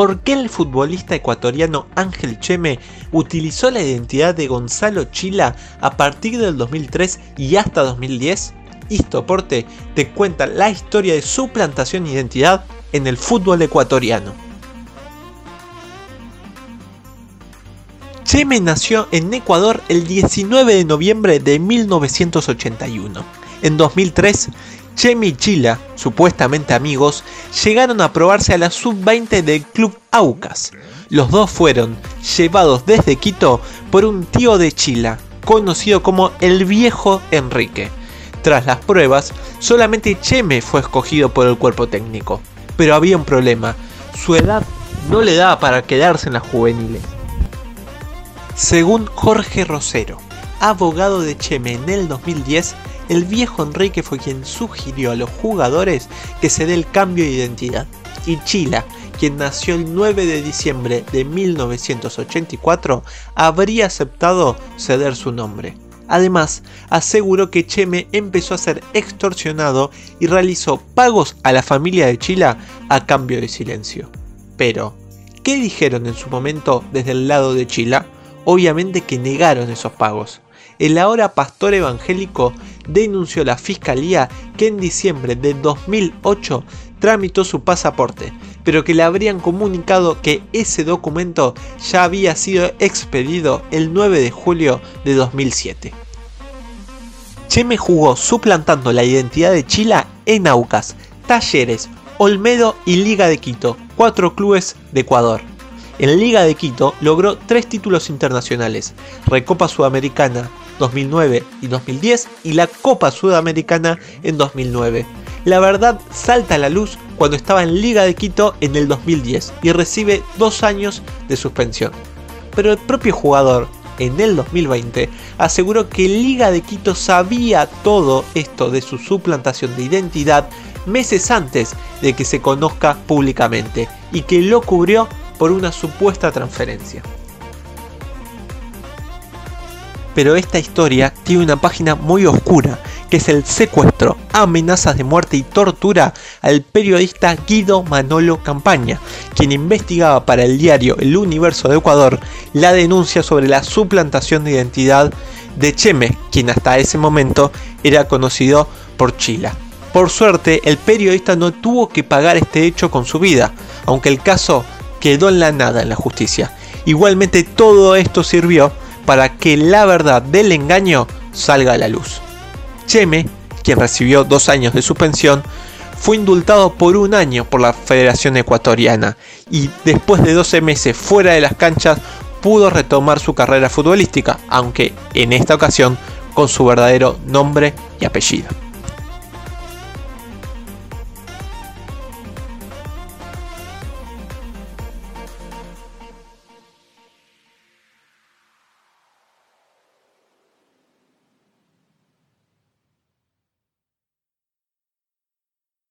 por qué el futbolista ecuatoriano Ángel Cheme utilizó la identidad de Gonzalo Chila a partir del 2003 y hasta 2010. Istoporte te cuenta la historia de su plantación de identidad en el fútbol ecuatoriano. Cheme nació en Ecuador el 19 de noviembre de 1981. En 2003, Cheme y Chila, supuestamente amigos, llegaron a probarse a la sub-20 del club Aucas. Los dos fueron llevados desde Quito por un tío de Chila, conocido como el viejo Enrique. Tras las pruebas, solamente Cheme fue escogido por el cuerpo técnico. Pero había un problema, su edad no le daba para quedarse en las juveniles. Según Jorge Rosero, abogado de Cheme en el 2010, el viejo Enrique fue quien sugirió a los jugadores que se dé el cambio de identidad. Y Chila, quien nació el 9 de diciembre de 1984, habría aceptado ceder su nombre. Además, aseguró que Cheme empezó a ser extorsionado y realizó pagos a la familia de Chila a cambio de silencio. Pero, ¿qué dijeron en su momento desde el lado de Chila? Obviamente que negaron esos pagos. El ahora pastor evangélico denunció a la fiscalía que en diciembre de 2008 tramitó su pasaporte, pero que le habrían comunicado que ese documento ya había sido expedido el 9 de julio de 2007. Cheme jugó suplantando la identidad de Chila en Aucas, Talleres, Olmedo y Liga de Quito, cuatro clubes de Ecuador. En Liga de Quito logró tres títulos internacionales, Recopa Sudamericana 2009 y 2010 y la Copa Sudamericana en 2009. La verdad salta a la luz cuando estaba en Liga de Quito en el 2010 y recibe dos años de suspensión. Pero el propio jugador, en el 2020, aseguró que Liga de Quito sabía todo esto de su suplantación de identidad meses antes de que se conozca públicamente y que lo cubrió por una supuesta transferencia. Pero esta historia tiene una página muy oscura, que es el secuestro, amenazas de muerte y tortura al periodista Guido Manolo Campaña, quien investigaba para el diario El Universo de Ecuador la denuncia sobre la suplantación de identidad de Cheme, quien hasta ese momento era conocido por Chila. Por suerte, el periodista no tuvo que pagar este hecho con su vida, aunque el caso quedó en la nada en la justicia. Igualmente todo esto sirvió para que la verdad del engaño salga a la luz. Cheme, quien recibió dos años de suspensión, fue indultado por un año por la Federación Ecuatoriana y después de 12 meses fuera de las canchas pudo retomar su carrera futbolística, aunque en esta ocasión con su verdadero nombre y apellido.